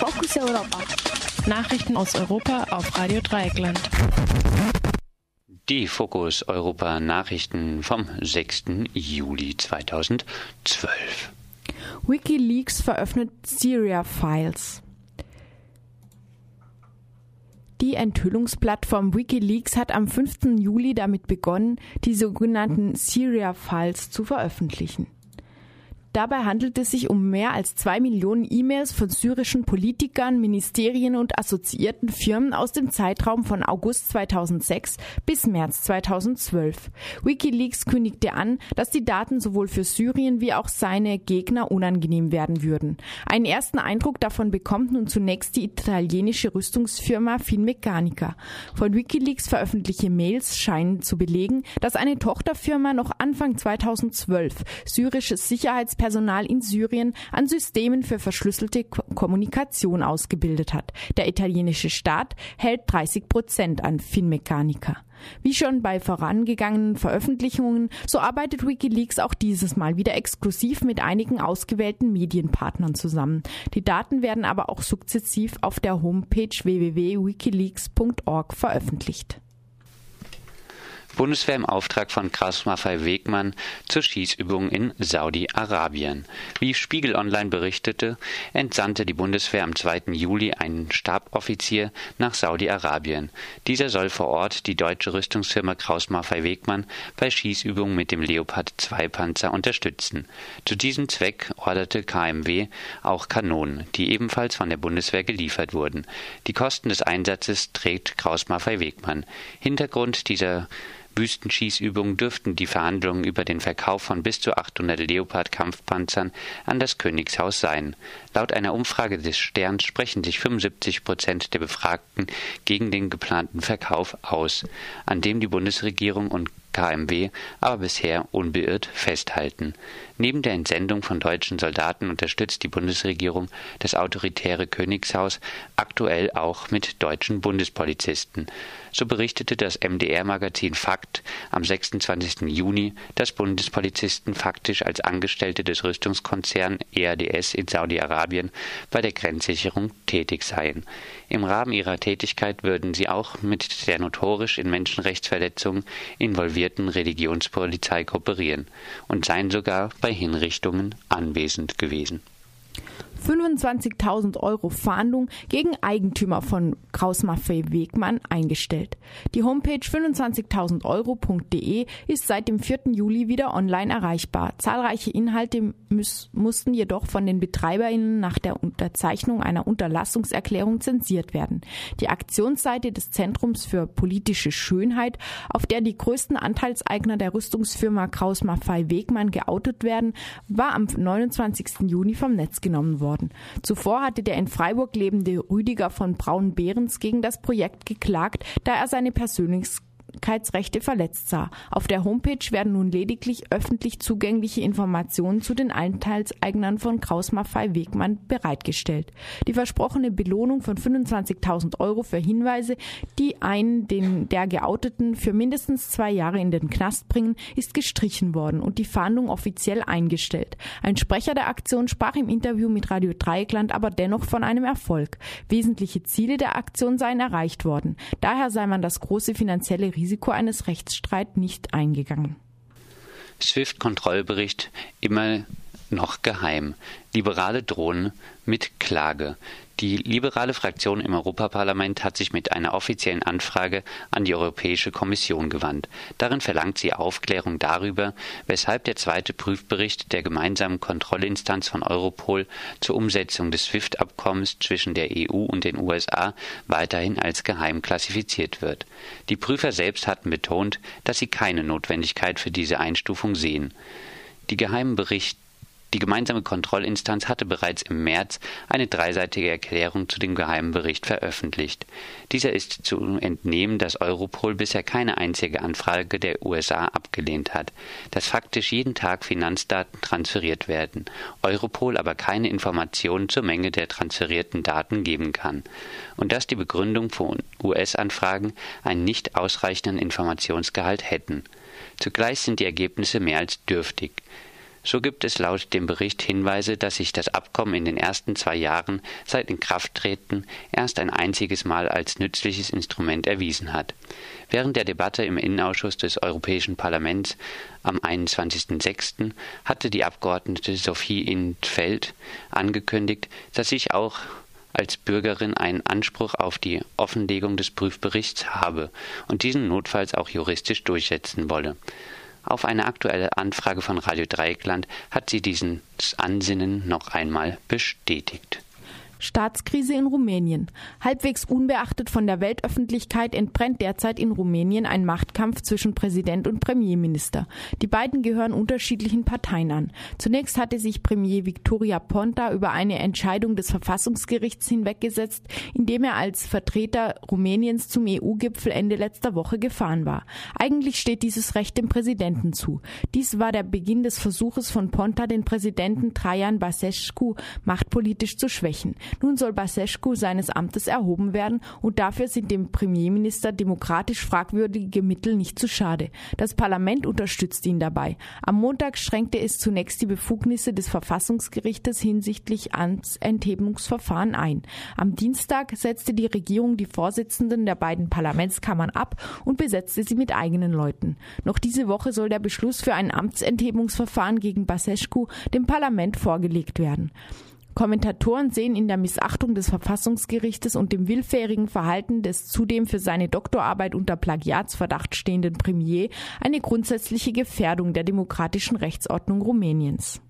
Fokus Europa. Nachrichten aus Europa auf Radio Dreieckland. Die Fokus Europa Nachrichten vom 6. Juli 2012. WikiLeaks veröffentlicht Syria Files. Die Enthüllungsplattform Wikileaks hat am 5. Juli damit begonnen, die sogenannten Syria Files zu veröffentlichen. Dabei handelt es sich um mehr als zwei Millionen E-Mails von syrischen Politikern, Ministerien und assoziierten Firmen aus dem Zeitraum von August 2006 bis März 2012. Wikileaks kündigte an, dass die Daten sowohl für Syrien wie auch seine Gegner unangenehm werden würden. Einen ersten Eindruck davon bekommt nun zunächst die italienische Rüstungsfirma Finmeccanica. Von Wikileaks veröffentlichte Mails scheinen zu belegen, dass eine Tochterfirma noch Anfang 2012 syrisches Sicherheits Personal in Syrien an Systemen für verschlüsselte Kommunikation ausgebildet hat. Der italienische Staat hält 30 Prozent an Finmeccanica. Wie schon bei vorangegangenen Veröffentlichungen, so arbeitet Wikileaks auch dieses Mal wieder exklusiv mit einigen ausgewählten Medienpartnern zusammen. Die Daten werden aber auch sukzessiv auf der Homepage www.wikileaks.org veröffentlicht. Bundeswehr im Auftrag von Kraus Maffei Wegmann zur Schießübung in Saudi-Arabien. Wie Spiegel Online berichtete, entsandte die Bundeswehr am 2. Juli einen Staboffizier nach Saudi-Arabien. Dieser soll vor Ort die deutsche Rüstungsfirma Kraus Maffei Wegmann bei Schießübungen mit dem Leopard 2 Panzer unterstützen. Zu diesem Zweck orderte KMW auch Kanonen, die ebenfalls von der Bundeswehr geliefert wurden. Die Kosten des Einsatzes trägt Kraus Maffei Wegmann. Hintergrund dieser Wüstenschießübungen dürften die Verhandlungen über den Verkauf von bis zu 800 Leopard-Kampfpanzern an das Königshaus sein. Laut einer Umfrage des Sterns sprechen sich 75 Prozent der Befragten gegen den geplanten Verkauf aus, an dem die Bundesregierung und KMW aber bisher unbeirrt festhalten. Neben der Entsendung von deutschen Soldaten unterstützt die Bundesregierung das autoritäre Königshaus aktuell auch mit deutschen Bundespolizisten. So berichtete das MDR-Magazin Fakt am 26. Juni, dass Bundespolizisten faktisch als Angestellte des Rüstungskonzerns EADS in Saudi-Arabien bei der Grenzsicherung tätig seien. Im Rahmen ihrer Tätigkeit würden sie auch mit der notorisch in Menschenrechtsverletzungen involvierten Religionspolizei kooperieren und seien sogar bei Hinrichtungen anwesend gewesen. 25.000 Euro Fahndung gegen Eigentümer von Kraus Maffei Wegmann eingestellt. Die Homepage 25.000euro.de ist seit dem 4. Juli wieder online erreichbar. Zahlreiche Inhalte mussten jedoch von den BetreiberInnen nach der Unterzeichnung einer Unterlassungserklärung zensiert werden. Die Aktionsseite des Zentrums für politische Schönheit, auf der die größten Anteilseigner der Rüstungsfirma Kraus Maffei Wegmann geoutet werden, war am 29. Juni vom Netz genommen worden worden. Zuvor hatte der in Freiburg lebende Rüdiger von Braun-Behrens gegen das Projekt geklagt, da er seine Persönlichkeit Persönlichkeitsrechte verletzt sah. Auf der Homepage werden nun lediglich öffentlich zugängliche Informationen zu den Anteilseignern von Kraus Maffei Wegmann bereitgestellt. Die versprochene Belohnung von 25.000 Euro für Hinweise, die einen den der Geouteten für mindestens zwei Jahre in den Knast bringen, ist gestrichen worden und die Fahndung offiziell eingestellt. Ein Sprecher der Aktion sprach im Interview mit Radio Dreieckland aber dennoch von einem Erfolg. Wesentliche Ziele der Aktion seien erreicht worden. Daher sei man das große finanzielle Risiko eines Rechtsstreits nicht eingegangen. SWIFT-Kontrollbericht immer noch geheim. Liberale drohen mit Klage. Die liberale Fraktion im Europaparlament hat sich mit einer offiziellen Anfrage an die Europäische Kommission gewandt. Darin verlangt sie Aufklärung darüber, weshalb der zweite Prüfbericht der gemeinsamen Kontrollinstanz von Europol zur Umsetzung des SWIFT-Abkommens zwischen der EU und den USA weiterhin als geheim klassifiziert wird. Die Prüfer selbst hatten betont, dass sie keine Notwendigkeit für diese Einstufung sehen. Die geheimen Berichte die gemeinsame Kontrollinstanz hatte bereits im März eine dreiseitige Erklärung zu dem geheimen Bericht veröffentlicht. Dieser ist zu entnehmen, dass Europol bisher keine einzige Anfrage der USA abgelehnt hat, dass faktisch jeden Tag Finanzdaten transferiert werden, Europol aber keine Informationen zur Menge der transferierten Daten geben kann und dass die Begründung von US-Anfragen einen nicht ausreichenden Informationsgehalt hätten. Zugleich sind die Ergebnisse mehr als dürftig. So gibt es laut dem Bericht Hinweise, dass sich das Abkommen in den ersten zwei Jahren seit Inkrafttreten erst ein einziges Mal als nützliches Instrument erwiesen hat. Während der Debatte im Innenausschuss des Europäischen Parlaments am 21.06. hatte die Abgeordnete Sophie Intfeld angekündigt, dass sich auch als Bürgerin einen Anspruch auf die Offenlegung des Prüfberichts habe und diesen notfalls auch juristisch durchsetzen wolle. Auf eine aktuelle Anfrage von Radio Dreieckland hat sie dieses Ansinnen noch einmal bestätigt. Staatskrise in Rumänien. Halbwegs unbeachtet von der Weltöffentlichkeit entbrennt derzeit in Rumänien ein Machtkampf zwischen Präsident und Premierminister. Die beiden gehören unterschiedlichen Parteien an. Zunächst hatte sich Premier Victoria Ponta über eine Entscheidung des Verfassungsgerichts hinweggesetzt, indem er als Vertreter Rumäniens zum EU-Gipfel Ende letzter Woche gefahren war. Eigentlich steht dieses Recht dem Präsidenten zu. Dies war der Beginn des Versuches von Ponta, den Präsidenten Trajan Basescu machtpolitisch zu schwächen. Nun soll Basescu seines Amtes erhoben werden und dafür sind dem Premierminister demokratisch fragwürdige Mittel nicht zu schade. Das Parlament unterstützt ihn dabei. Am Montag schränkte es zunächst die Befugnisse des Verfassungsgerichtes hinsichtlich Amtsenthebungsverfahren ein. Am Dienstag setzte die Regierung die Vorsitzenden der beiden Parlamentskammern ab und besetzte sie mit eigenen Leuten. Noch diese Woche soll der Beschluss für ein Amtsenthebungsverfahren gegen Basescu dem Parlament vorgelegt werden. Kommentatoren sehen in der Missachtung des Verfassungsgerichtes und dem willfährigen Verhalten des zudem für seine Doktorarbeit unter Plagiatsverdacht stehenden Premier eine grundsätzliche Gefährdung der demokratischen Rechtsordnung Rumäniens.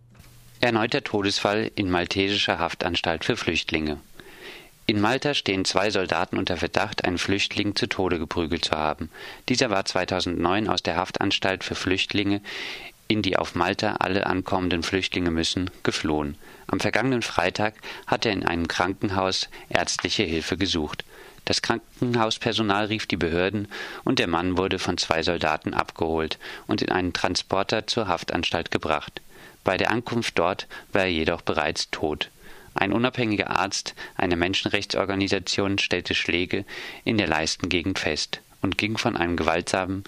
Erneuter Todesfall in maltesischer Haftanstalt für Flüchtlinge. In Malta stehen zwei Soldaten unter Verdacht, einen Flüchtling zu Tode geprügelt zu haben. Dieser war 2009 aus der Haftanstalt für Flüchtlinge, in die auf Malta alle ankommenden Flüchtlinge müssen, geflohen. Am vergangenen Freitag hat er in einem Krankenhaus ärztliche Hilfe gesucht. Das Krankenhauspersonal rief die Behörden und der Mann wurde von zwei Soldaten abgeholt und in einen Transporter zur Haftanstalt gebracht. Bei der Ankunft dort war er jedoch bereits tot. Ein unabhängiger Arzt einer Menschenrechtsorganisation stellte Schläge in der Leistengegend fest und ging von einem gewaltsamen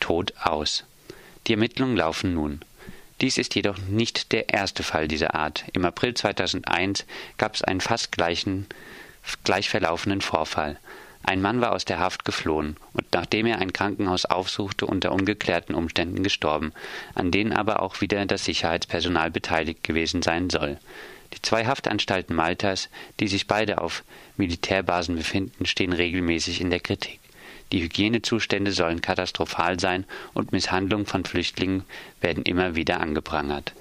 Tod aus. Die Ermittlungen laufen nun. Dies ist jedoch nicht der erste Fall dieser Art. Im April 2001 gab es einen fast gleichen, gleich verlaufenden Vorfall. Ein Mann war aus der Haft geflohen und nachdem er ein Krankenhaus aufsuchte, unter ungeklärten Umständen gestorben, an denen aber auch wieder das Sicherheitspersonal beteiligt gewesen sein soll. Die zwei Haftanstalten Maltas, die sich beide auf Militärbasen befinden, stehen regelmäßig in der Kritik. Die Hygienezustände sollen katastrophal sein und Misshandlungen von Flüchtlingen werden immer wieder angeprangert.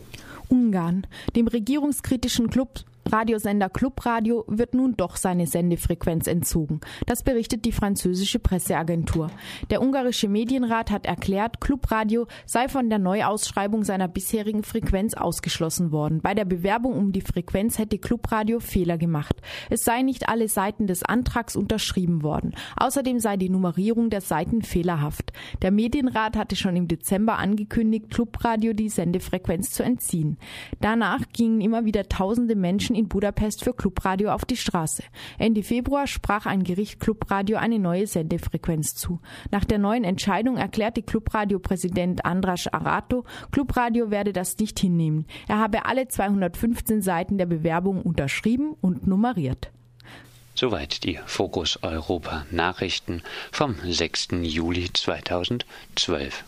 Ungarn. Dem regierungskritischen Club Radiosender Clubradio wird nun doch seine Sendefrequenz entzogen. Das berichtet die französische Presseagentur. Der ungarische Medienrat hat erklärt, Clubradio sei von der Neuausschreibung seiner bisherigen Frequenz ausgeschlossen worden. Bei der Bewerbung um die Frequenz hätte Clubradio Fehler gemacht. Es seien nicht alle Seiten des Antrags unterschrieben worden. Außerdem sei die Nummerierung der Seiten fehlerhaft. Der Medienrat hatte schon im Dezember angekündigt, Clubradio die Sendefrequenz zu entziehen. Danach gingen immer wieder tausende Menschen in Budapest für Clubradio auf die Straße. Ende Februar sprach ein Gericht Clubradio eine neue Sendefrequenz zu. Nach der neuen Entscheidung erklärte Clubradio-Präsident Andras Arato, Clubradio werde das nicht hinnehmen. Er habe alle 215 Seiten der Bewerbung unterschrieben und nummeriert. Soweit die Fokus Europa Nachrichten vom 6. Juli 2012.